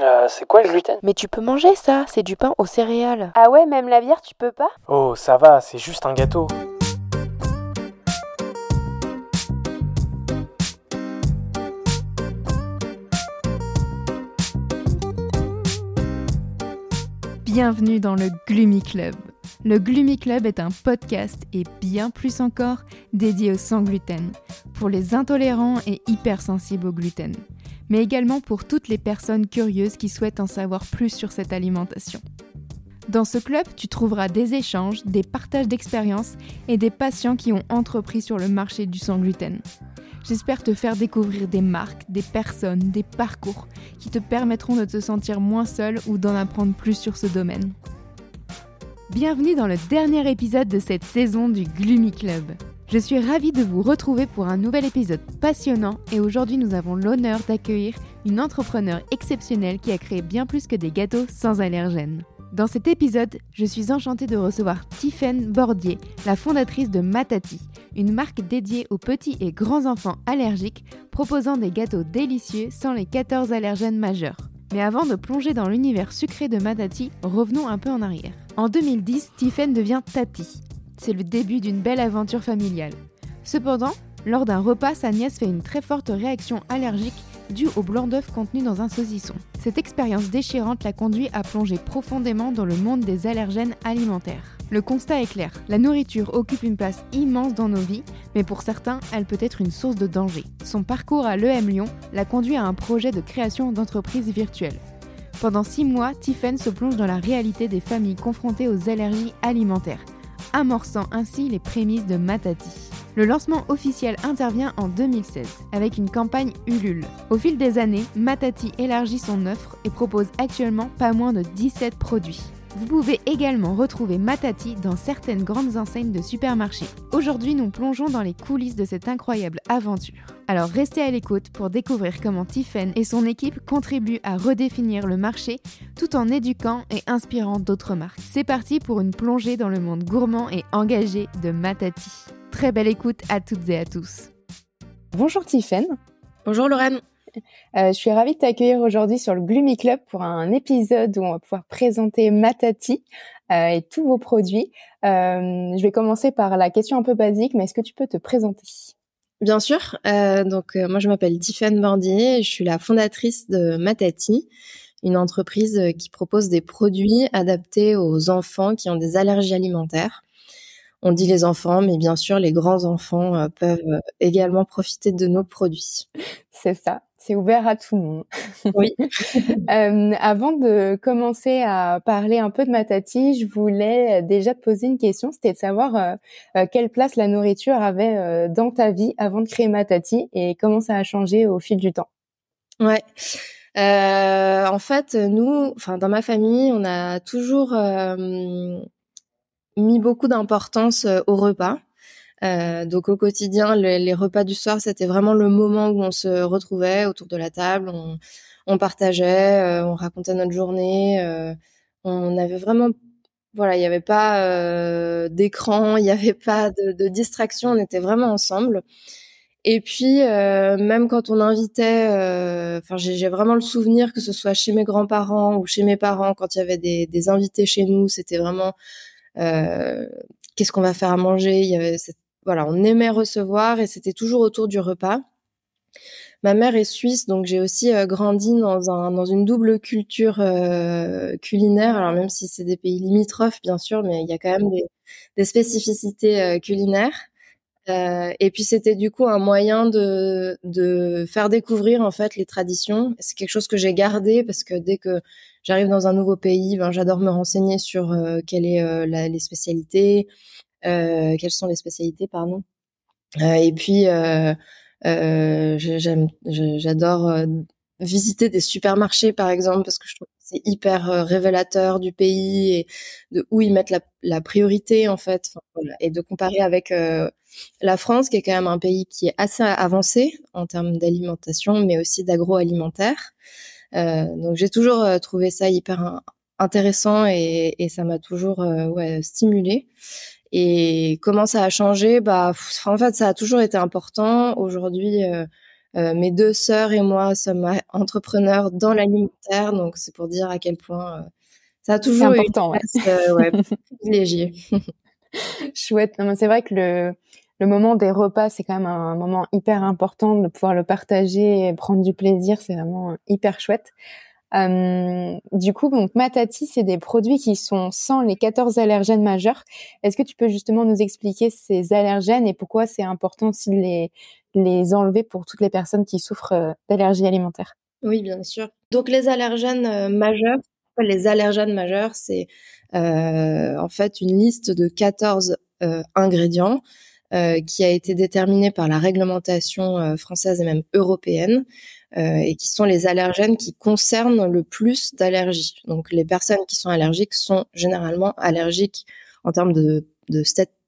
Euh, c'est quoi le gluten? Mais tu peux manger ça, c'est du pain aux céréales. Ah ouais, même la bière, tu peux pas? Oh, ça va, c'est juste un gâteau. Bienvenue dans le Gloomy Club. Le Gloomy Club est un podcast et bien plus encore dédié au sans gluten, pour les intolérants et hypersensibles au gluten, mais également pour toutes les personnes curieuses qui souhaitent en savoir plus sur cette alimentation. Dans ce club, tu trouveras des échanges, des partages d'expériences et des patients qui ont entrepris sur le marché du sans gluten. J'espère te faire découvrir des marques, des personnes, des parcours qui te permettront de te sentir moins seul ou d'en apprendre plus sur ce domaine. Bienvenue dans le dernier épisode de cette saison du Gloomy Club. Je suis ravie de vous retrouver pour un nouvel épisode passionnant et aujourd'hui nous avons l'honneur d'accueillir une entrepreneur exceptionnelle qui a créé bien plus que des gâteaux sans allergènes. Dans cet épisode, je suis enchantée de recevoir Tiffaine Bordier, la fondatrice de Matati, une marque dédiée aux petits et grands enfants allergiques proposant des gâteaux délicieux sans les 14 allergènes majeurs. Mais avant de plonger dans l'univers sucré de Matati, revenons un peu en arrière. En 2010, Tiffaine devient Tati. C'est le début d'une belle aventure familiale. Cependant, lors d'un repas, sa nièce fait une très forte réaction allergique due au blanc d'œuf contenu dans un saucisson. Cette expérience déchirante l'a conduit à plonger profondément dans le monde des allergènes alimentaires. Le constat est clair, la nourriture occupe une place immense dans nos vies, mais pour certains, elle peut être une source de danger. Son parcours à l'EM Lyon l'a conduit à un projet de création d'entreprise virtuelle. Pendant six mois, Tiffen se plonge dans la réalité des familles confrontées aux allergies alimentaires, amorçant ainsi les prémices de Matati. Le lancement officiel intervient en 2016 avec une campagne Ulule. Au fil des années, Matati élargit son offre et propose actuellement pas moins de 17 produits. Vous pouvez également retrouver Matati dans certaines grandes enseignes de supermarchés. Aujourd'hui, nous plongeons dans les coulisses de cette incroyable aventure. Alors restez à l'écoute pour découvrir comment Tiffen et son équipe contribuent à redéfinir le marché tout en éduquant et inspirant d'autres marques. C'est parti pour une plongée dans le monde gourmand et engagé de Matati. Très belle écoute à toutes et à tous. Bonjour Tiffen. Bonjour Lorraine. Euh, je suis ravie de t'accueillir aujourd'hui sur le Gloomy Club pour un épisode où on va pouvoir présenter Matati euh, et tous vos produits. Euh, je vais commencer par la question un peu basique, mais est-ce que tu peux te présenter? Bien sûr. donc moi je m'appelle Tiffany Bordier, je suis la fondatrice de Matati, une entreprise qui propose des produits adaptés aux enfants qui ont des allergies alimentaires. On dit les enfants, mais bien sûr, les grands enfants peuvent également profiter de nos produits. C'est ça c'est ouvert à tout le monde. Oui. euh, avant de commencer à parler un peu de Matati, je voulais déjà te poser une question, c'était de savoir euh, euh, quelle place la nourriture avait euh, dans ta vie avant de créer Matati et comment ça a changé au fil du temps. Ouais. en fait, nous, enfin dans ma famille, on a toujours mis beaucoup d'importance au repas. Euh, donc au quotidien, les repas du soir, c'était vraiment le moment où on se retrouvait autour de la table, on, partageait, euh, on racontait notre journée. Euh, on avait vraiment, voilà, il n'y avait pas d'écran, il n'y avait pas de, distraction, on était vraiment ensemble. Et puis même quand on invitait, enfin j'ai vraiment le souvenir que ce soit chez mes grands-parents ou chez mes parents, quand il y avait des, invités chez nous, c'était vraiment qu'est-ce qu'on va faire à manger? Il y avait voilà, on aimait recevoir et c'était toujours autour du repas. Ma mère est suisse, donc j'ai aussi euh, grandi dans, un, dans une double culture euh, culinaire. Alors même si c'est des pays limitrophes, bien sûr, mais il y a quand même des, spécificités euh, culinaires. et puis c'était du coup un moyen de, faire découvrir en fait les traditions. C'est quelque chose que j'ai gardé parce que dès que j'arrive dans un nouveau pays, ben, j'adore me renseigner sur quelles la, les spécialités, quelles sont les spécialités, pardon? Euh, et puis, euh, j'adore visiter des supermarchés, par exemple, parce que je trouve que c'est hyper révélateur du pays et de où ils mettent la, priorité, en fait. Et de comparer avec la France, qui est quand même un pays qui est assez avancé en termes d'alimentation, mais aussi d'agroalimentaire. Euh, donc j'ai toujours trouvé ça hyper intéressant et, ça m'a toujours ouais, stimulé. Et comment ça a changé? Bah, en fait, ça a toujours été important. Aujourd'hui, euh, mes deux sœurs et moi sommes entrepreneurs dans l'alimentaire, donc c'est pour dire à quel point ça a toujours été important, ouais. privilégiée. Chouette. C'est vrai que le, le moment des repas, c'est quand même un moment hyper important de pouvoir le partager et prendre du plaisir. C'est vraiment hyper chouette. Euh, du coup, donc Matati, c'est des produits qui sont sans les 14 allergènes majeurs. Est-ce que tu peux justement nous expliquer ces allergènes et pourquoi c'est important de les, les enlever pour toutes les personnes qui souffrent euh, d'allergies alimentaires? Oui, bien sûr. Donc les allergènes euh, majeurs, les allergènes majeurs, c'est en fait une liste de 14 euh, ingrédients qui a été déterminée par la réglementation française et même européenne et qui sont les allergènes qui concernent le plus d'allergies. Donc les personnes qui sont allergiques sont généralement allergiques en termes de,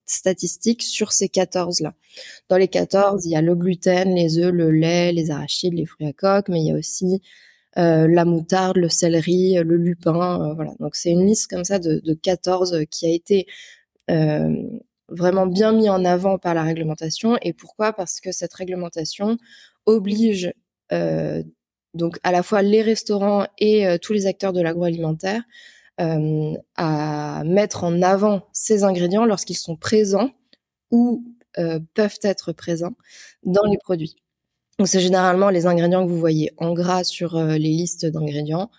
statistiques sur ces 14-là. Dans les 14, il y a le gluten, les œufs, le lait, les arachides, les fruits à coque, mais il y a aussi euh, la moutarde, le céleri, le lupin, euh, voilà. Donc c'est une liste comme ça de, de 14 qui a été euh, vraiment bien mis en avant par la réglementation. Et pourquoi? Parce que cette réglementation oblige donc à la fois les restaurants et tous les acteurs de l'agroalimentaire à mettre en avant ces ingrédients lorsqu'ils sont présents ou peuvent être présents dans les produits. Donc c'est généralement les ingrédients que vous voyez en gras sur euh, les listes d'ingrédients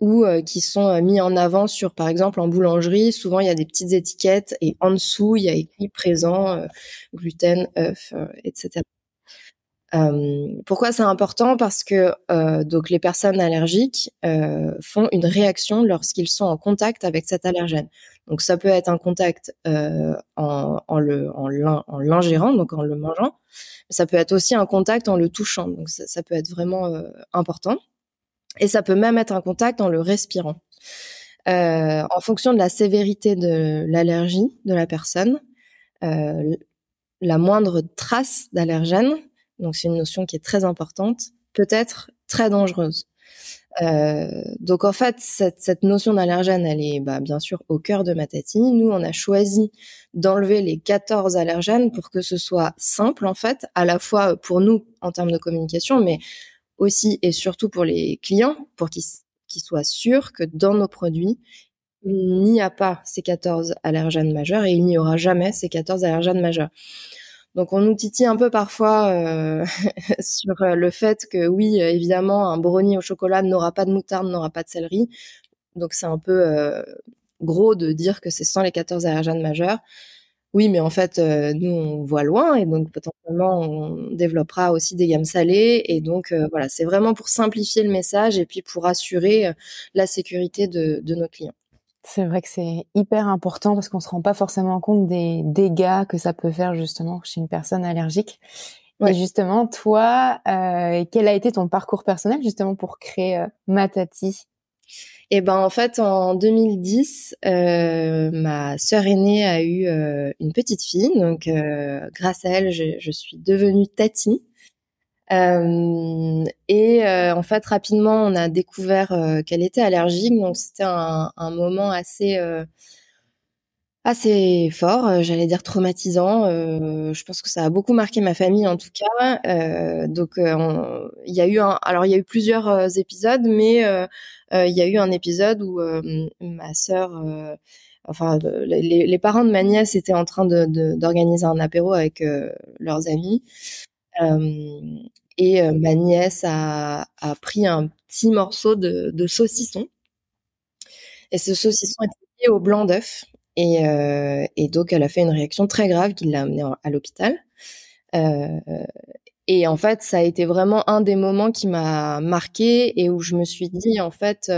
ou euh, qui sont euh, mis en avant sur, par exemple, en boulangerie. Souvent, il y a des petites étiquettes et en dessous, il y a écrit présent, gluten, œuf, etc. pourquoi c'est important? Parce que donc les personnes allergiques font une réaction lorsqu'ils sont en contact avec cet allergène. Donc ça peut être un contact en, en, le en l'ingérant, donc en le mangeant, ça peut être aussi un contact en le touchant, donc ça, peut être vraiment euh, important. Et ça peut même être un contact en le respirant. Euh, en fonction de la sévérité de l'allergie de la personne, euh, la moindre trace d'allergène, donc c'est une notion qui est très importante, peut être très dangereuse. Euh, donc en fait, cette, notion d'allergène, elle est bah, bien sûr au cœur de Matati. Nous, on a choisi d'enlever les 14 allergènes pour que ce soit simple en fait, à la fois pour nous en termes de communication, mais aussi et surtout pour les clients, pour qu'ils soient sûrs que dans nos produits, il n'y a pas ces 14 allergènes majeurs et il n'y aura jamais ces 14 allergènes majeurs. Donc on nous titille un peu parfois euh, sur euh, le fait que oui, évidemment, un brownie au chocolat n'aura pas de moutarde, n'aura pas de céleri. Donc c'est un peu euh, gros de dire que c'est sans les 14 allergènes majeurs. Oui, mais en fait, nous, on voit loin et donc potentiellement, on développera aussi des gammes salées. Et donc, voilà, c'est vraiment pour simplifier le message et puis pour assurer la sécurité de nos clients. C'est vrai que c'est hyper important parce qu'on se rend pas forcément compte des dégâts que ça peut faire justement chez une personne allergique. Et justement, toi, euh, quel a été ton parcours personnel justement pour créer euh, Matati? Eh ben, en fait, en 2010, euh, ma sœur aînée a eu une petite fille, donc grâce à elle, je, je suis devenue Tati. Euh, et euh, en fait, rapidement, on a découvert euh, qu'elle était allergique. Donc, c'était un, moment assez assez fort, j'allais dire traumatisant. je pense que ça a beaucoup marqué ma famille, en tout cas. donc, il y a eu alors il y a eu plusieurs épisodes, mais il y a eu un épisode où ma sœur enfin les, parents de ma nièce étaient en train d'organiser un apéro avec leurs amis et ma nièce a, a, pris un petit morceau de, saucisson. Et ce saucisson était lié au blanc d'œuf. Et, donc, elle a fait une réaction très grave qui l'a amenée à l'hôpital. Et en fait, ça a été vraiment un des moments qui m'a marqué et où je me suis dit, en fait,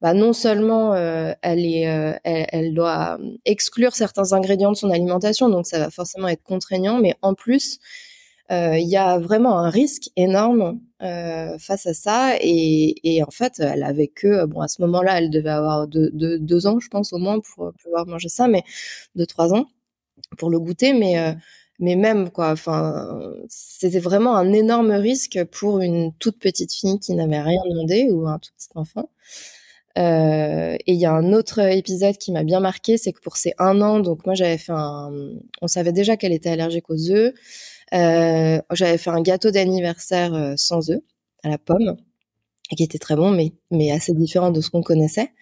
bah, non seulement elle, est, doit exclure certains ingrédients de son alimentation, donc ça va forcément être contraignant, mais en plus, il y a vraiment un risque énorme euh, face à ça. Et, en fait, elle avait que, bon, à ce moment-là, elle devait avoir deux, ans, je pense, au moins, pour pouvoir manger ça, mais deux, trois ans pour le goûter. Mais, euh, mais même, quoi, enfin, c'était vraiment un énorme risque pour une toute petite fille qui n'avait rien demandé ou un tout petit enfant. Euh, et il y a un autre épisode qui m'a bien marqué, c'est que pour ces un an, donc moi j'avais fait un, on savait déjà qu'elle était allergique aux œufs, J'avais fait un gâteau d'anniversaire sans œufs à la pomme, qui était très bon, mais, assez différent de ce qu'on connaissait.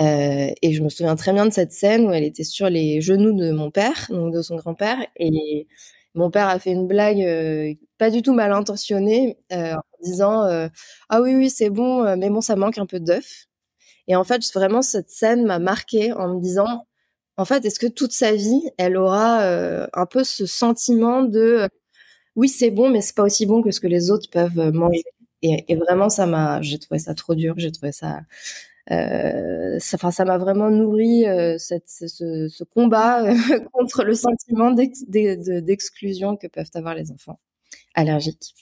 Euh, et je me souviens très bien de cette scène où elle était sur les genoux de mon père, donc de son grand-père, et mon père a fait une blague euh, pas du tout mal intentionnée euh, en disant ah oui oui c'est bon, mais bon ça manque un peu d'œuf. Et en fait vraiment cette scène m'a marqué en me disant en fait est-ce que toute sa vie elle aura un peu ce sentiment de oui c'est bon mais c'est pas aussi bon que ce que les autres peuvent manger? Et, vraiment ça m'a j'ai trouvé ça trop dur, j'ai trouvé ça euh, ça, m'a vraiment nourri euh, cette, ce, combat euh, contre le sentiment d'exclusion que peuvent avoir les enfants allergiques.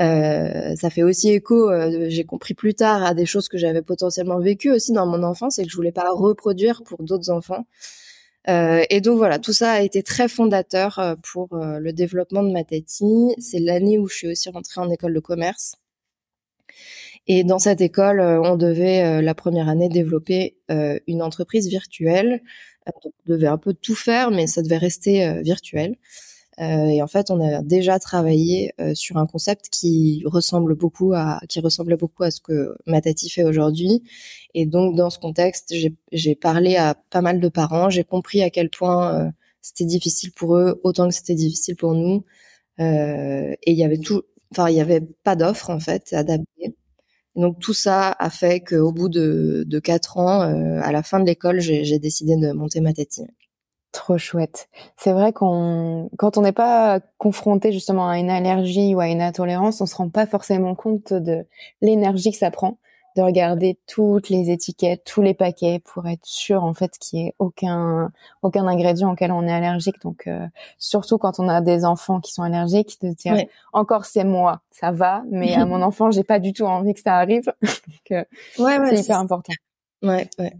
Euh, ça fait aussi écho, j'ai compris plus tard, à des choses que j'avais potentiellement vécues aussi dans mon enfance et que je voulais pas reproduire pour d'autres enfants. Euh, et donc voilà, tout ça a été très fondateur pour le développement de ma Matati. C'est l'année où je suis aussi rentrée en école de commerce. Et dans cette école, euh, on devait euh, la première année développer euh, une entreprise virtuelle. on devait un peu tout faire, mais ça devait rester virtuel. Et en fait, on a déjà travaillé sur un concept qui ressemble beaucoup à, qui ressemblait beaucoup à ce que Matati fait aujourd'hui. Et donc, dans ce contexte, j'ai parlé à pas mal de parents. J'ai compris à quel point c'était difficile pour eux, autant que c'était difficile pour nous. et il y avait tout, enfin, il y avait pas d'offre en fait adaptée donc tout ça a fait qu'au bout de, de quatre ans, euh, à la fin de l'école, j'ai décidé de monter ma tête. Trop chouette. C'est vrai qu'on, quand on n'est pas confronté justement à une allergie ou à une intolérance, on se rend pas forcément compte de l'énergie que ça prend de regarder toutes les étiquettes, tous les paquets pour être sûr en fait qu'il n'y ait aucun aucun ingrédient auquel on est allergique. Donc euh, surtout quand on a des enfants qui sont allergiques, de dire encore c'est moi, ça va, mais à mon enfant j'ai pas du tout envie que ça arrive. Donc euh, c'est hyper important. Ouais, ouais.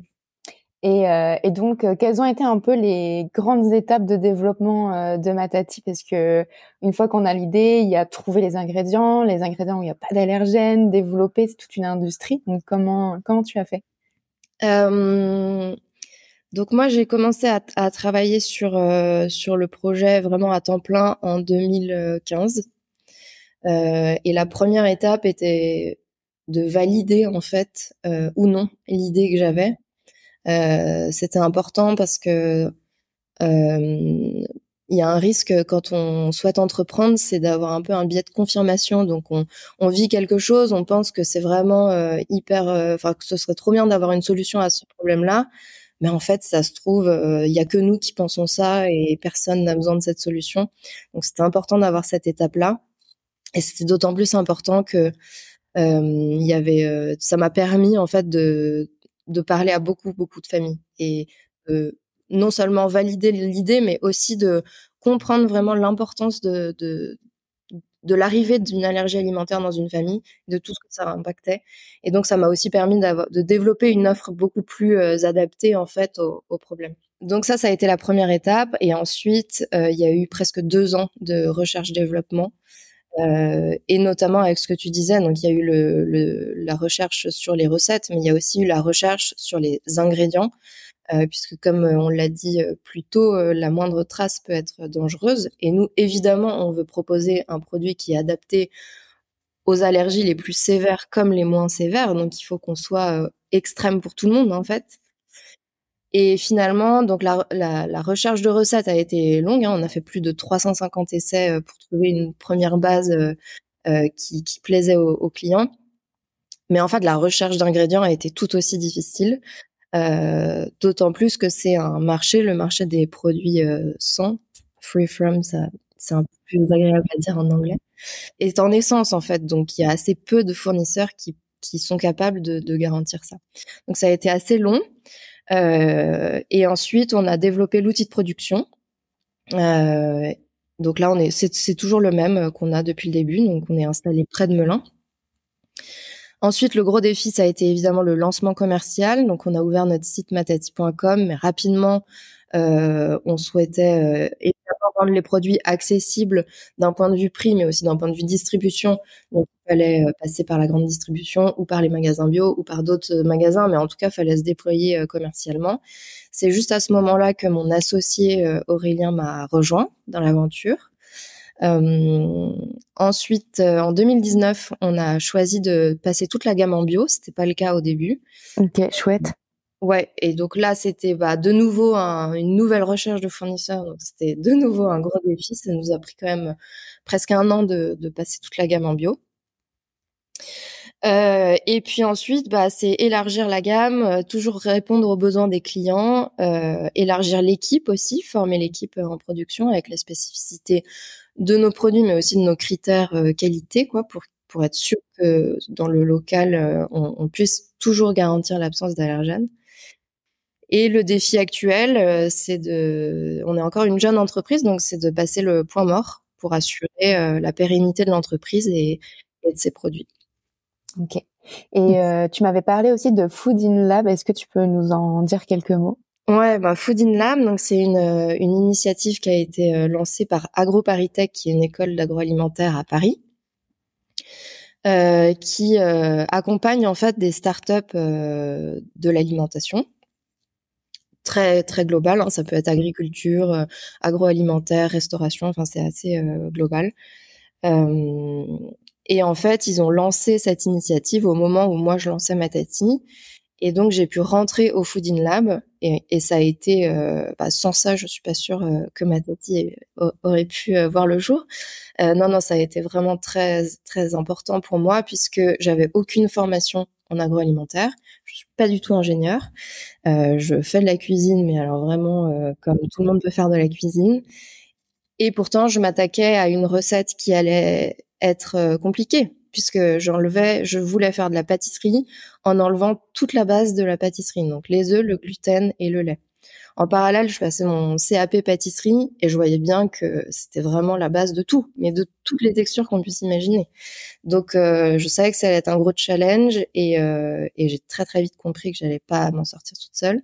Et, euh, et, donc, euh, quelles ont été un peu les grandes étapes de développement euh, de Matati? Parce que une fois qu'on a l'idée, il y a trouver les ingrédients, les ingrédients où il n'y a pas d'allergènes, développer, c'est toute une industrie. Donc, comment comment tu as fait? Donc moi, j'ai commencé à, à, travailler sur sur le projet vraiment à temps plein en 2015. et la première étape était de valider en fait ou non l'idée que j'avais. Euh, c'était important parce que euh, il y a un risque quand on souhaite entreprendre, c'est d'avoir un peu un biais de confirmation. Donc on, on vit quelque chose, on pense que c'est vraiment euh, hyper, enfin que ce serait trop bien d'avoir une solution à ce problème-là, mais en fait ça se trouve il y a que nous qui pensons ça et personne n'a besoin de cette solution. Donc c'était important d'avoir cette étape-là, et c'était d'autant plus important que il y avait, ça m'a permis en fait de de parler à beaucoup, beaucoup de familles et non seulement valider l'idée, mais aussi de comprendre vraiment l'importance de, de, l'arrivée d'une allergie alimentaire dans une famille, de tout ce que ça impactait. Et donc, ça m'a aussi permis de développer une offre beaucoup plus adaptée, en fait, au, au, problème. Donc ça, ça a été la première étape. Et ensuite, il y a eu presque deux ans de recherche-développement euh, et notamment avec ce que tu disais, donc il y a eu la recherche sur les recettes, mais il y a aussi eu la recherche sur les ingrédients, euh, puisque comme euh, on l'a dit plus tôt, la moindre trace peut être dangereuse. Et nous, évidemment, on veut proposer un produit qui est adapté aux allergies les plus sévères comme les moins sévères, donc il faut qu'on soit extrême pour tout le monde en fait. Et finalement, donc la, la, la, recherche de recettes a été longue. Hein. On a fait plus de 350 essais euh, pour trouver une première base euh, euh, qui, qui, plaisait aux, aux, clients. Mais en fait, la recherche d'ingrédients a été tout aussi difficile. Euh, D'autant plus que c'est un marché, le marché des produits euh, sans, free from, ça, c'est un peu plus agréable à dire en anglais, est en essence en fait. Donc il y a assez peu de fournisseurs qui, qui sont capables de, de garantir ça. Donc ça a été assez long. Euh, et ensuite, on a développé l'outil de production. Euh, donc là, on est, c'est, toujours le même euh, qu'on a depuis le début. Donc, on est installé près de Melun. Ensuite, le gros défi, ça a été évidemment le lancement commercial. Donc, on a ouvert notre site matati.com, mais rapidement, euh, on souhaitait euh, rendre les produits accessibles d'un point de vue prix, mais aussi d'un point de vue distribution. Donc, il fallait euh, passer par la grande distribution ou par les magasins bio ou par d'autres euh, magasins, mais en tout cas, il fallait se déployer commercialement. C'est juste à ce moment-là que mon associé Aurélien m'a rejoint dans l'aventure. ensuite, en 2019, on a choisi de passer toute la gamme en bio. C'était pas le cas au début. Ok, chouette. Ouais, et donc là, c'était bah, de nouveau une nouvelle recherche de fournisseurs. Donc c'était de nouveau un gros défi. Ça nous a pris quand même presque un an de, de passer toute la gamme en bio. Euh, et puis ensuite, bah, c'est élargir la gamme, euh, toujours répondre aux besoins des clients, euh, élargir l'équipe aussi, former l'équipe en production avec les spécificités de nos produits, mais aussi de nos critères qualité, quoi, pour pour être sûr que dans le local, on, on, puisse toujours garantir l'absence d'allergènes. Et le défi actuel, c'est de, on est encore une jeune entreprise, donc c'est de passer le point mort pour assurer la pérennité de l'entreprise et, et de ses produits. Ok. Et euh, tu m'avais parlé aussi de Food in Lab. Est-ce que tu peux nous en dire quelques mots? Ouais, bah Food in Lab, donc c'est une, euh, une initiative qui a été euh, lancée par AgroParisTech, qui est une école d'agroalimentaire à Paris, euh, qui euh, accompagne en fait des startups euh, de l'alimentation très très global. Hein. Ça peut être agriculture, agroalimentaire, restauration. Enfin, c'est assez global. Euh, et en fait, ils ont lancé cette initiative au moment où moi je lançais ma tati. Et donc j'ai pu rentrer au Food in Lab et, et ça a été euh, bah, sans ça je suis pas sûre euh, que ma tati aurait pu euh, voir le jour. Euh, non non ça a été vraiment très très important pour moi puisque j'avais aucune formation en agroalimentaire. Je suis pas du tout ingénieur. je fais de la cuisine mais alors vraiment comme tout le monde peut faire de la cuisine. Et pourtant je m'attaquais à une recette qui allait être euh, compliqué puisque j'enlevais, je voulais faire de la pâtisserie en enlevant toute la base de la pâtisserie, donc les œufs, le gluten et le lait. En parallèle, je passais mon CAP pâtisserie et je voyais bien que c'était vraiment la base de tout, mais de toutes les textures qu'on puisse imaginer. Donc, euh, je savais que ça allait être un gros challenge et, euh, et j'ai très très vite compris que j'allais pas m'en sortir toute seule.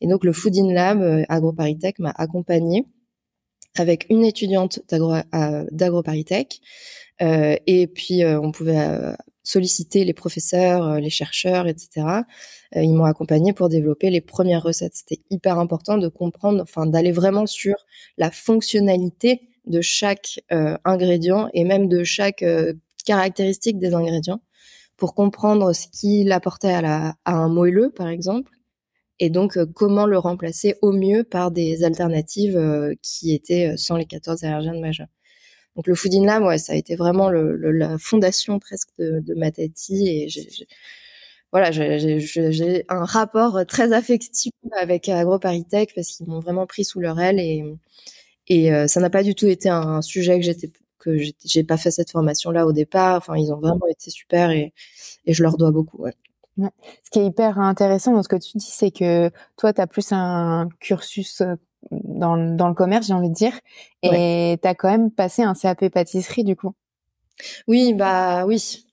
Et donc, le Food in Lab euh, AgroParisTech m'a accompagnée avec une étudiante d'AgroParisTech et puis on pouvait euh, solliciter les professeurs, les chercheurs, etc. ils m'ont accompagné pour développer les premières recettes. C'était hyper important de comprendre, enfin d'aller vraiment sur la fonctionnalité de chaque ingrédient et même de chaque caractéristique des ingrédients pour comprendre ce qu'il apportait à un moelleux, par exemple, et donc comment le remplacer au mieux par des alternatives qui étaient sans les 14 allergènes majeurs. Donc le Food in Lab, ça a été vraiment la fondation presque de, ma tati et j'ai, voilà, j'ai un rapport très affectif avec AgroParisTech parce qu'ils m'ont vraiment pris sous leur aile et, euh, ça n'a pas du tout été un, sujet que j'étais que j'ai pas fait cette formation là au départ. Enfin, ils ont vraiment été super et, et je leur dois beaucoup. Ouais. Ce qui est hyper intéressant dans ce que tu dis, c'est que toi, tu as plus un cursus euh, dans, dans le commerce, j'ai envie de dire. Et tu as quand même passé un CAP pâtisserie, du coup. Oui, bah oui.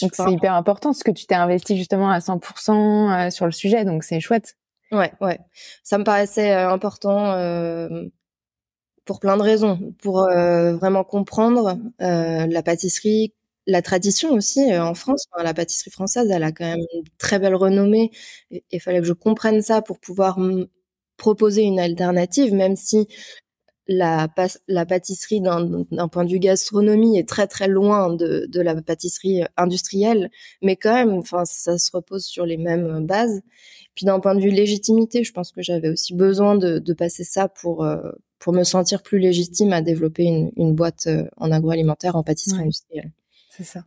Donc c'est hyper important parce que tu t'es investi justement à 100% euh, sur le sujet, donc c'est chouette. Ouais, ouais. Ça me paraissait euh, important euh, pour plein de raisons. Pour euh, vraiment comprendre euh, la pâtisserie, la tradition aussi en France. la pâtisserie française, elle a quand même une très belle renommée. Il fallait que je comprenne ça pour pouvoir proposer une alternative, même si la, la pâtisserie d'un point de vue gastronomie est très très loin de, de, la pâtisserie industrielle, mais quand même, enfin, ça se repose sur les mêmes bases. Puis d'un point de vue légitimité, je pense que j'avais aussi besoin de, de, passer ça pour euh, pour me sentir plus légitime à développer une, une boîte euh, en agroalimentaire en pâtisserie industrielle. C'est ça.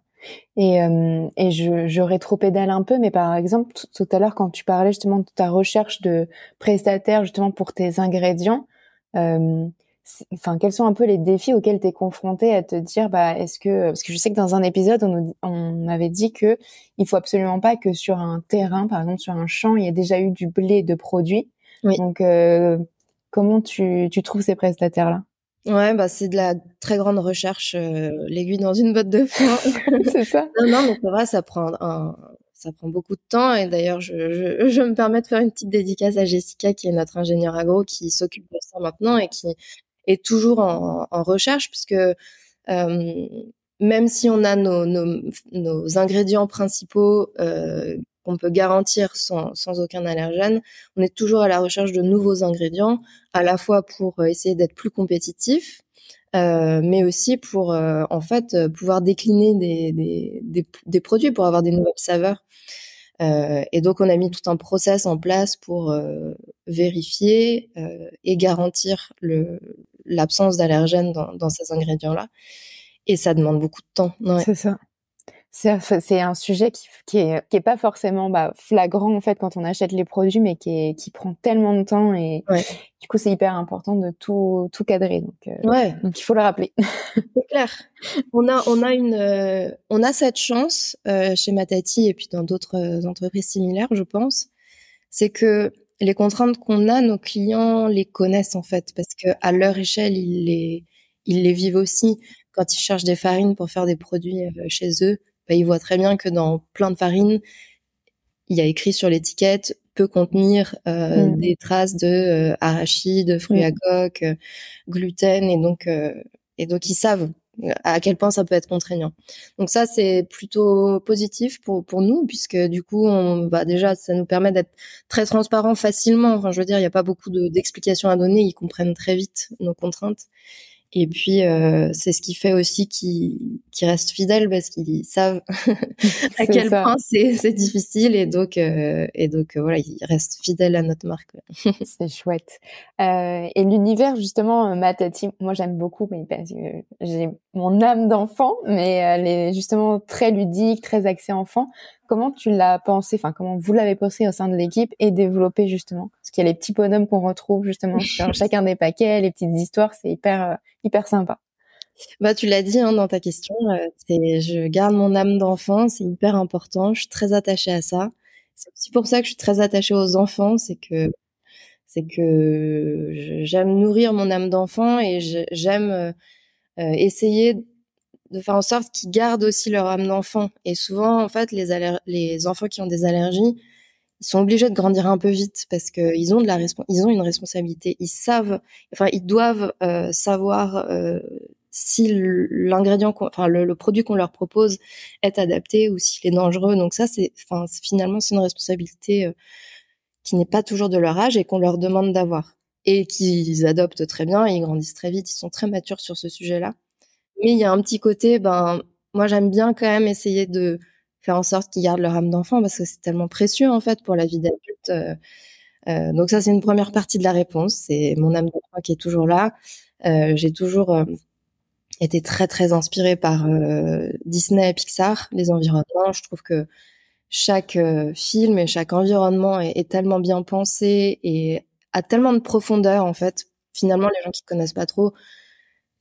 Et, euh, et je, je rétro-pédale un peu, mais par exemple, tout à l'heure, quand tu parlais justement de ta recherche de prestataire justement pour tes ingrédients, euh, enfin, quels sont un peu les défis auxquels tu es confronté à te dire, bah, est-ce que, parce que je sais que dans un épisode, on, on avait dit que il faut absolument pas que sur un terrain, par exemple sur un champ, il y ait déjà eu du blé de produits. Oui. Donc, euh, comment tu, tu trouves ces prestataires-là? Ouais, bah c'est de la très grande recherche, euh, l'aiguille dans une botte de foin. c'est ça. Non, non, mais c'est vrai, ça prend un, ça prend beaucoup de temps. Et d'ailleurs, je, je, je, me permets de faire une petite dédicace à Jessica, qui est notre ingénieure agro, qui s'occupe de ça maintenant et qui est toujours en, en recherche, puisque euh, même si on a nos, nos, nos ingrédients principaux euh, qu'on peut garantir sans, aucun allergène, on est toujours à la recherche de nouveaux ingrédients, à la fois pour essayer d'être plus compétitif, euh, mais aussi pour euh, en fait pouvoir décliner des, produits pour avoir des nouvelles saveurs. Euh, et donc on a mis tout un process en place pour euh, vérifier euh, et garantir l'absence d'allergènes dans, ces ingrédients-là. Et ça demande beaucoup de temps. C'est ça c'est un sujet qui, qui, est, qui est pas forcément bah, flagrant en fait quand on achète les produits, mais qui, est, qui prend tellement de temps et du coup c'est hyper important de tout, tout cadrer. Donc, euh, ouais. donc il faut le rappeler. c'est clair. On a on a une euh, on a cette chance euh, chez Matati et puis dans d'autres entreprises similaires, je pense, c'est que les contraintes qu'on a, nos clients les connaissent en fait parce que à leur échelle ils les ils les vivent aussi quand ils cherchent des farines pour faire des produits chez eux bah, il voit très bien que dans plein de farines, il y a écrit sur l'étiquette peut contenir euh, mm. des traces de euh, arachides, fruits à coque, euh, gluten, et donc euh, et donc ils savent à quel point ça peut être contraignant. Donc ça c'est plutôt positif pour pour nous puisque du coup on bah déjà ça nous permet d'être très transparent facilement. Enfin je veux dire il n'y a pas beaucoup d'explications à donner, ils comprennent très vite nos contraintes. Et puis, euh, c'est ce qui fait aussi qu'ils restent fidèles parce qu'ils savent à quel point c'est difficile. Et donc, euh, et donc euh, voilà, ils restent fidèles à notre marque. c'est chouette. Et l'univers, justement, Matati, moi j'aime beaucoup, mais parce que j'ai mon âme d'enfant, mais elle est justement très ludique, très axée enfant. Comment tu l'as pensé, enfin comment vous l'avez pensé au sein de l'équipe et développé justement? Parce qu'il y a les petits bonhommes qu'on retrouve justement sur chacun des paquets, les petites histoires, c'est hyper euh, hyper sympa. Bah tu l'as dit hein, dans ta question, euh, je garde mon âme d'enfant, c'est hyper important, je suis très attachée à ça. C'est aussi pour ça que je suis très attachée aux enfants, c'est que c'est que j'aime nourrir mon âme d'enfant et j'aime euh, essayer de faire en sorte qu'ils gardent aussi leur âme d'enfant. Et souvent, en fait, les, les enfants qui ont des allergies, ils sont obligés de grandir un peu vite parce qu'ils ont de la ils ont une responsabilité. Ils savent, enfin, ils doivent euh, savoir euh, si l'ingrédient, enfin, le, produit qu'on leur propose est adapté ou s'il est dangereux. Donc ça, c'est, enfin, finalement, c'est une responsabilité euh, qui n'est pas toujours de leur âge et qu'on leur demande d'avoir et qu'ils adoptent très bien. Ils grandissent très vite. Ils sont très matures sur ce sujet-là. Mais il y a un petit côté, ben, moi j'aime bien quand même essayer de faire en sorte qu'ils gardent leur âme d'enfant parce que c'est tellement précieux en fait pour la vie d'adulte. Euh, euh donc ça c'est une première partie de la réponse, c'est mon âme d'enfant qui est toujours là. Euh, J'ai toujours été très très inspirée par Disney et Pixar, les environnements. Je trouve que chaque film et chaque environnement est, est, tellement bien pensé et a tellement de profondeur en fait. Finalement, les gens qui connaissent pas trop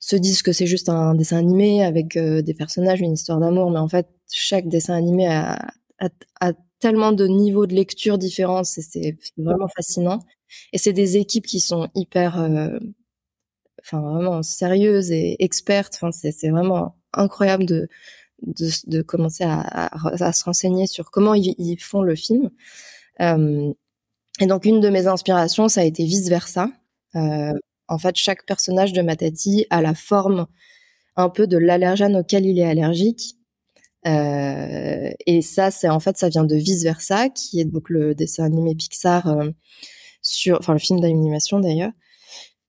se disent que c'est juste un dessin animé avec euh, des personnages, une histoire d'amour, mais en fait, chaque dessin animé a, a, tellement de niveaux de lecture différents, c'est vraiment fascinant. Et c'est des équipes qui sont hyper, euh, enfin vraiment sérieuses et expertes. Enfin, c'est vraiment incroyable de, de, de commencer à, à, se renseigner sur comment ils, font le film. Euh, et donc une de mes inspirations, ça a été vice versa. En fait, chaque personnage de Matati a la forme un peu de l'allergène auquel il est allergique. Euh, et ça, c'est en fait, ça vient de Vice Versa, qui est donc le dessin animé Pixar euh, sur, enfin le film d'animation d'ailleurs,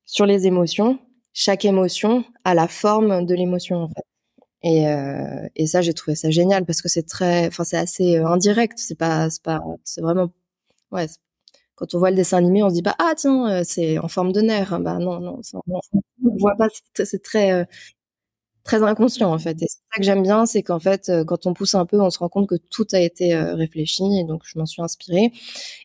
sur les émotions. Chaque émotion a la forme de l'émotion en fait. Et, euh, et ça, j'ai trouvé ça génial parce que c'est très, enfin c'est assez euh, indirect. C'est pas, c'est pas, c'est vraiment, ouais, quand on voit le dessin animé, on se dit pas ah tiens euh, c'est en forme de nerf. Bah non non, on voit pas. C'est très euh, très inconscient en fait. Et c'est ça que j'aime bien, c'est qu'en fait euh, quand on pousse un peu, on se rend compte que tout a été réfléchi. Et donc je m'en suis inspirée.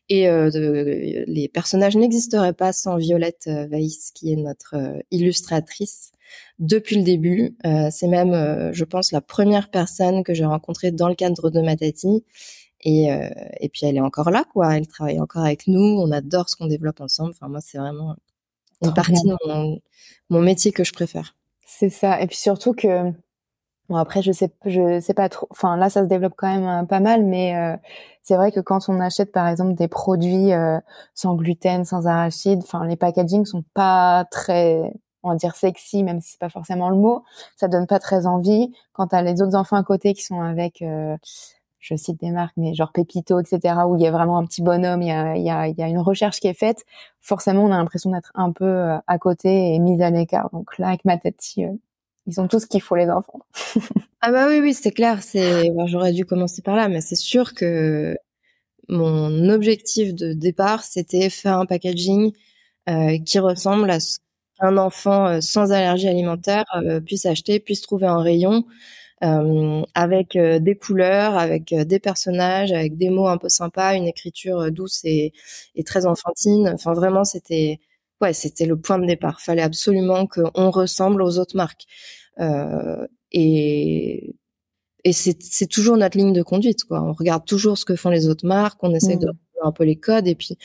Et de, les personnages n'existeraient pas sans Violette Weiss, qui est notre illustratrice depuis le début. c'est même, je pense, la première personne que j'ai rencontrée dans le cadre de Matati et, euh, et puis elle est encore là, quoi. Elle travaille encore avec nous. On adore ce qu'on développe ensemble. Enfin, moi, c'est vraiment une partie de mon, mon, métier que je préfère. C'est ça. Et puis surtout que, bon, après, je sais, je sais pas trop. Enfin, là, ça se développe quand même euh, pas mal, mais euh, c'est vrai que quand on achète, par exemple, des produits euh, sans gluten, sans arachide, enfin, les packagings sont pas très on va dire sexy, même si c'est pas forcément le mot, ça donne pas très envie. Quand t'as les autres enfants à côté qui sont avec je cite des marques, mais genre Pépito, etc., où il y a vraiment un petit bonhomme, il y a, il y a, il y a une recherche qui est faite, forcément, on a l'impression d'être un peu euh, à côté et mise à l'écart. Donc là, avec ma tête, euh, ils ont tout ce qu'il faut, les enfants. ah bah oui, oui, c'est clair. C'est, j'aurais dû commencer par là, mais c'est sûr que mon objectif de départ, c'était faire un packaging euh, qui ressemble à ce qu'un enfant sans allergie alimentaire puisse acheter, puisse trouver en rayon euh, avec euh, des couleurs, avec euh, des personnages, avec des mots un peu sympas, une écriture douce et, et très enfantine. Enfin, vraiment, c'était ouais, c'était le point de départ. Fallait absolument qu'on ressemble aux autres marques. Euh, et et c'est toujours notre ligne de conduite, quoi. On regarde toujours ce que font les autres marques, on essaie de mmh. un peu les codes et puis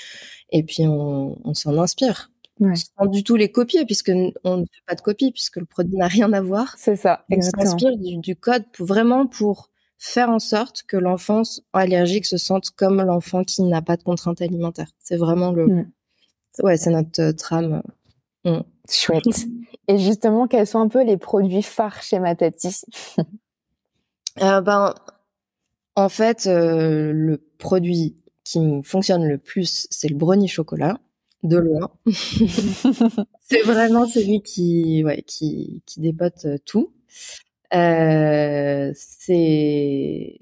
et puis on, on s'en inspire ouais. sans du tout les copier puisque on ne fait pas de copie puisque le produit n'a rien à voir. C'est ça, exactement. On s'inspire du, du, code pour vraiment pour faire en sorte que l'enfant allergique se sente comme l'enfant qui n'a pas de contrainte alimentaire. C'est vraiment le, ouais, c'est notre euh, trame. Mm. Chouette. Et justement, quels sont un peu les produits phares chez Matati? Euh, Ben, en fait, euh, le produit qui fonctionne le plus, c'est le brownie chocolat de loin. c'est vraiment celui qui, ouais, qui, qui dépote euh, tout. Euh, c'est,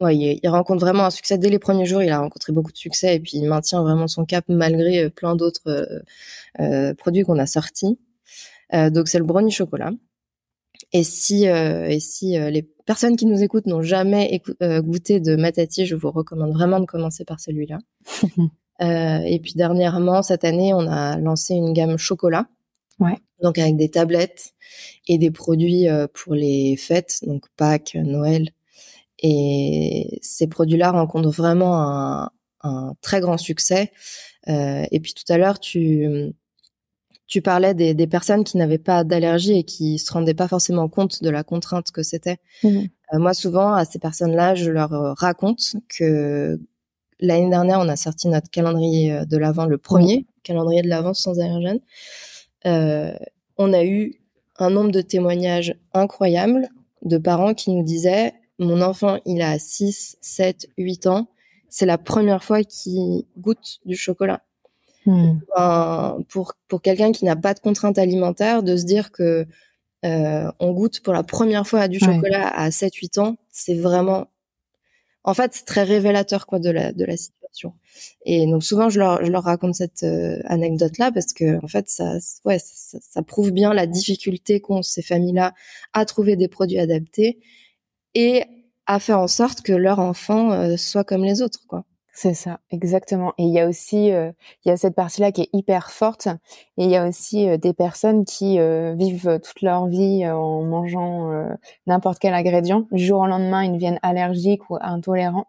ouais, il, rencontre vraiment un succès dès les premiers jours. Il a rencontré beaucoup de succès et puis il maintient vraiment son cap malgré euh, plein d'autres euh, produits qu'on a sortis. donc c'est le brownie chocolat. Et si, et si les personnes qui nous écoutent n'ont jamais goûté de Matati, je vous recommande vraiment de commencer par celui-là. Euh, et puis dernièrement, cette année, on a lancé une gamme chocolat. Ouais. Donc avec des tablettes et des produits euh, pour les fêtes, donc Pâques, Noël. Et ces produits-là rencontrent vraiment un, un, très grand succès. Euh, et puis tout à l'heure, tu, tu parlais des, des personnes qui n'avaient pas d'allergie et qui se rendaient pas forcément compte de la contrainte que c'était. Mmh. Euh, moi, souvent, à ces personnes-là, je leur raconte que L'année dernière, on a sorti notre calendrier euh, de l'Avent, le premier calendrier de l'Avent sans allergène. Euh, on a eu un nombre de témoignages incroyables de parents qui nous disaient mon enfant, il a 6, 7, 8 ans, c'est la première fois qu'il goûte du chocolat. Hmm. pour pour quelqu'un qui n'a pas de contrainte alimentaire, de se dire que euh, on goûte pour la première fois à du chocolat à 7-8 ans, c'est vraiment en fait, c'est très révélateur quoi de la de la situation. Et donc souvent, je leur je leur raconte cette euh, anecdote là parce que en fait, ça ouais ça, ça prouve bien la difficulté qu'ont ces familles-là à trouver des produits adaptés et à faire en sorte que leur enfant euh, comme les autres quoi. C'est ça, exactement. Et il y a aussi, euh, il y a cette partie-là qui est hyper forte. Et il y a aussi euh, des personnes qui euh, vivent toute leur vie en mangeant n'importe quel ingrédient. Du jour au lendemain, ils deviennent allergiques ou intolérants.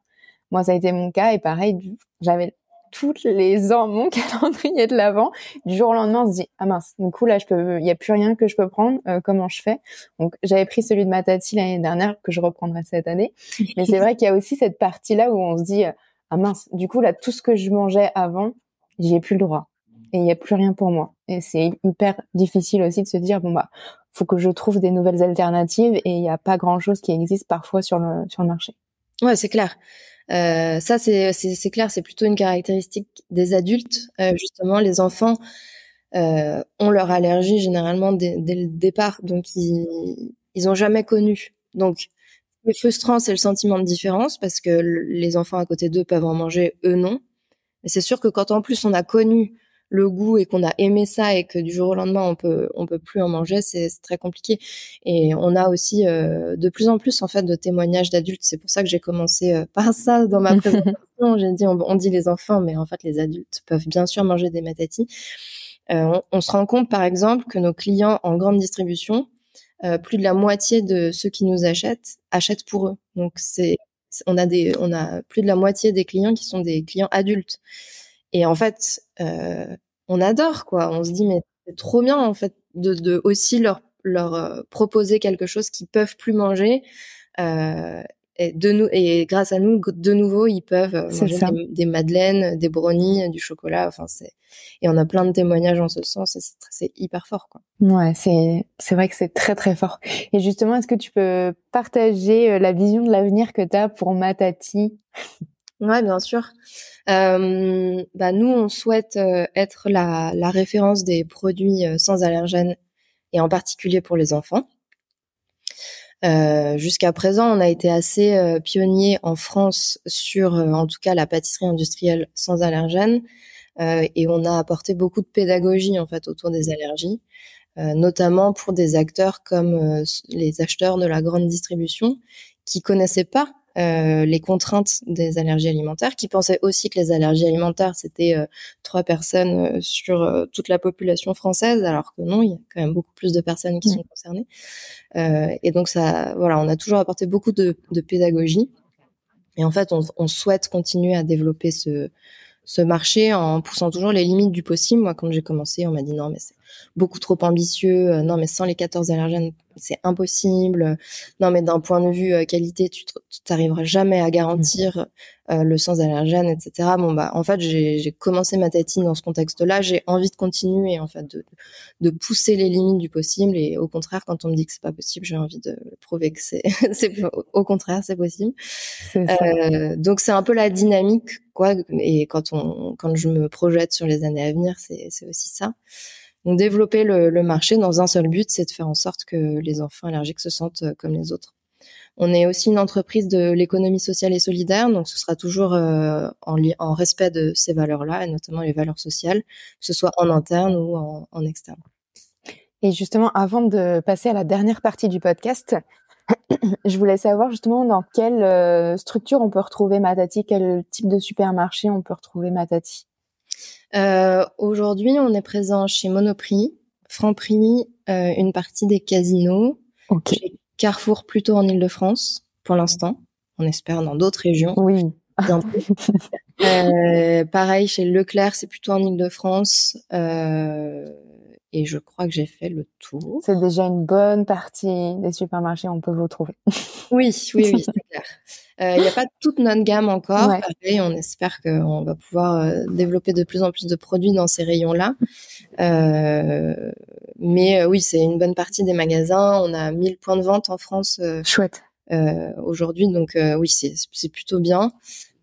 Moi, ça a été mon cas. Et pareil, j'avais toutes les ans mon calendrier de l'avant. Du jour au lendemain, on se dit ah mince, du coup là, je peux, il y a plus rien que je peux prendre. comment je fais? Donc j'avais pris celui de ma tati l'année dernière que je reprendrai cette année. Mais c'est vrai qu'il y a aussi cette partie-là où on se dit ah mince, du coup là tout ce que je mangeais avant, j'ai plus le droit et il y a plus rien pour moi. Et c'est hyper difficile aussi de se dire bon bah faut que je trouve des nouvelles alternatives et il n'y a pas grand chose qui existe parfois sur le sur le marché. Ouais, c'est clair. Euh, ça c'est c'est clair, c'est plutôt une caractéristique des adultes. Euh, justement, les enfants euh, ont leur allergie généralement dès, dès le départ, donc ils ils ont jamais connu. Donc est frustrant, c'est le sentiment de différence parce que les enfants à côté d'eux peuvent en manger, eux non. Mais c'est sûr que quand en plus on a connu le goût et qu'on a aimé ça et que du jour au lendemain on peut on peut plus en manger, c'est très compliqué. Et on a aussi euh, de plus en plus en fait de témoignages d'adultes. C'est pour ça que j'ai commencé euh, par ça dans ma présentation. j'ai dit on, dit les enfants, mais en fait les adultes peuvent bien sûr manger des matatis. Euh, on, on, se rend compte par exemple que nos clients en grande distribution euh, plus de la moitié de ceux qui nous achètent achètent pour eux. Donc c'est on a des on a plus de la moitié des clients qui sont des clients adultes. Et en fait, euh, on adore quoi. On se dit mais c'est trop bien en fait de, de aussi leur leur euh, proposer quelque chose qu'ils peuvent plus manger. Euh, et, de nous, et grâce à nous, de nouveau, ils peuvent euh, manger des, des, madeleines, des brownies, du chocolat. Enfin, c'est et on a plein de témoignages en ce sens. C'est hyper fort, quoi. Ouais, c'est c'est vrai que c'est très très fort. Et justement, est-ce que tu peux partager euh, la vision de l'avenir que tu as pour Matati Ouais, bien sûr. Euh, bah nous, on souhaite euh, être la, la référence des produits sans allergènes et en particulier pour les enfants. Euh, Jusqu'à présent, on a été assez euh, pionnier en France sur, euh, en tout cas, la pâtisserie industrielle sans allergènes, euh, et on a apporté beaucoup de pédagogie en fait autour des allergies, notamment pour des acteurs comme les acheteurs de la grande distribution qui connaissaient pas euh, les contraintes des allergies alimentaires, qui pensaient aussi que les allergies alimentaires, c'était euh, trois personnes euh, sur toute la population française, alors que non, il y a quand même beaucoup plus de personnes qui sont concernées. et donc, ça, voilà, on a toujours apporté beaucoup de, de pédagogie. Et en fait, on, on, souhaite continuer à développer ce, ce marché en poussant toujours les limites du possible. Moi, quand j'ai commencé, on m'a dit non, mais c'est beaucoup trop ambitieux. Euh, non, mais sans les 14 allergènes, c'est impossible. Non, mais d'un point de vue euh, qualité, tu t'arriveras jamais à garantir euh, le sans allergène, etc. Bon, bah, en fait, j'ai commencé ma tatine dans ce contexte-là. J'ai envie de continuer, en fait, de, de pousser les limites du possible. Et au contraire, quand on me dit que c'est pas possible, j'ai envie de prouver que c'est, au contraire, c'est possible. Euh, donc, c'est un peu la dynamique, quoi. Et quand on, quand je me projette sur les années à venir, c'est aussi ça. Donc développer le, marché dans un seul but, c'est de faire en sorte que les enfants allergiques se sentent euh, comme les autres. On est aussi une entreprise de l'économie sociale et solidaire, donc ce sera toujours euh, en, respect de ces valeurs-là, et notamment les valeurs sociales, que ce soit en interne ou en, en, externe. Et justement, avant de passer à la dernière partie du podcast, je voulais savoir justement dans quelle euh, structure on peut retrouver Matati, quel type de supermarché on peut retrouver Matati? Euh, Aujourd'hui, on est présent chez Monoprix, Franprix, euh, une partie des casinos, okay. Carrefour plutôt en Ile-de-France pour l'instant. On espère dans d'autres régions. Oui. euh, pareil chez Leclerc, c'est plutôt en Ile-de-France. Euh, et je crois que j'ai fait le tour. C'est déjà une bonne partie des supermarchés, on peut vous trouver. oui, oui, oui, c'est clair. Il euh, n'y a pas toute notre gamme encore. Ouais. Pareil, on espère qu'on va pouvoir euh, développer de plus en plus de produits dans ces rayons-là. Euh, mais oui, c'est une bonne partie des magasins. On a 1000 points de vente en France. Chouette. Aujourd'hui, donc oui, c'est plutôt bien.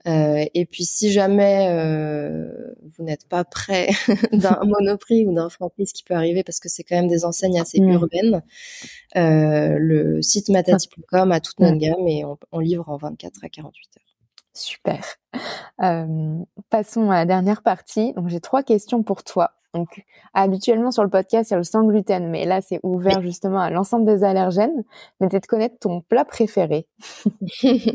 Euh, et puis, si jamais euh, vous n'êtes pas prêt d'un Monoprix ou d'un Franprix, ce qui peut arriver parce que c'est quand même des enseignes assez mmh. urbaines, euh, le site matati.com a toute notre gamme et on, on, livre en 24 à 48 heures. Super. Passons à la dernière partie. Donc, j'ai trois questions pour toi. Donc, habituellement sur le podcast, il y a le sans gluten, mais là, c'est ouvert justement à l'ensemble des allergènes. Mais peut-être connaître ton plat préféré. euh,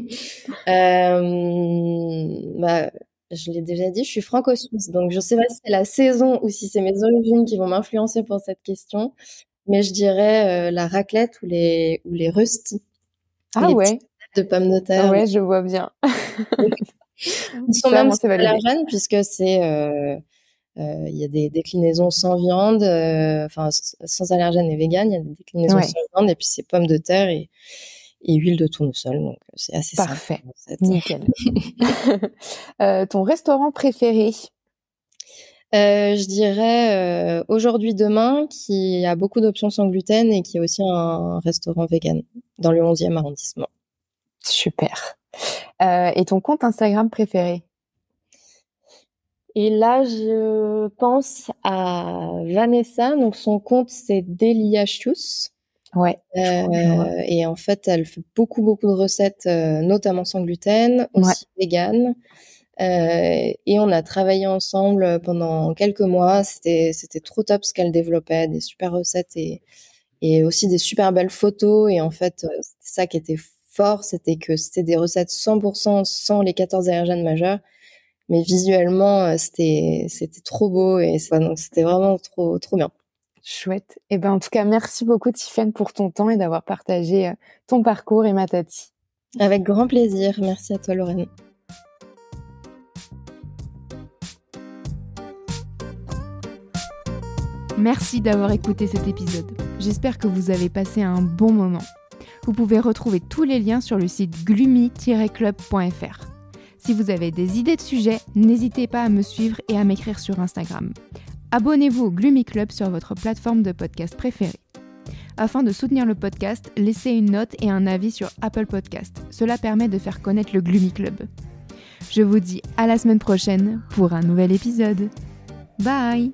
bah, je l'ai déjà dit, je suis franco-suisse, donc je sais pas si c'est la saison ou si c'est mes origines qui vont m'influencer pour cette question, mais je dirais euh, la raclette ou les ou les rustis. Ah les ouais. De pommes de terre. Ah ouais, je vois bien. Ils sont même allergènes puisque c'est euh, il y a des déclinaisons sans viande, euh, enfin sans allergènes et vegan, il y a des déclinaisons ouais. sans viande et puis c'est pommes de terre et, et huile de tournesol, donc c'est assez parfait, simple, nickel. euh, ton restaurant préféré? Euh, je dirais euh, aujourd'hui demain qui a beaucoup d'options sans gluten et qui est aussi un restaurant vegan dans le 11e arrondissement. Super. Euh, et ton compte Instagram préféré? Et là, je pense à Vanessa. Donc, son compte, c'est. Ouais. Euh, et en fait, elle fait beaucoup, beaucoup de recettes, euh, notamment sans gluten, aussi ouais. vegan. Euh, et on a travaillé ensemble pendant quelques mois. C'était, c'était trop top ce qu'elle développait, des super recettes et, et aussi des super belles photos. Et en fait, c'était ça qui était fort, c'était que c'était des recettes 100% sans les 14 allergènes majeurs mais visuellement euh, c'était c'était trop beau et c'était vraiment trop trop bien. Chouette. Et eh ben en tout cas merci beaucoup Tiffany pour ton temps et d'avoir partagé euh, ton parcours et ma tati. Avec grand plaisir. Merci à toi Lorraine. Merci d'avoir écouté cet épisode. J'espère que vous avez passé un bon moment. Vous pouvez retrouver tous les liens sur le site gloomy-club.fr. Si vous avez des idées de sujets, n'hésitez pas à me suivre et à m'écrire sur Instagram. Abonnez-vous au Gloomy Club sur votre plateforme de podcast préférée. Afin de soutenir le podcast, laissez une note et un avis sur Apple Podcast. Cela permet de faire connaître le Gloomy Club. Je vous dis à la semaine prochaine pour un nouvel épisode. Bye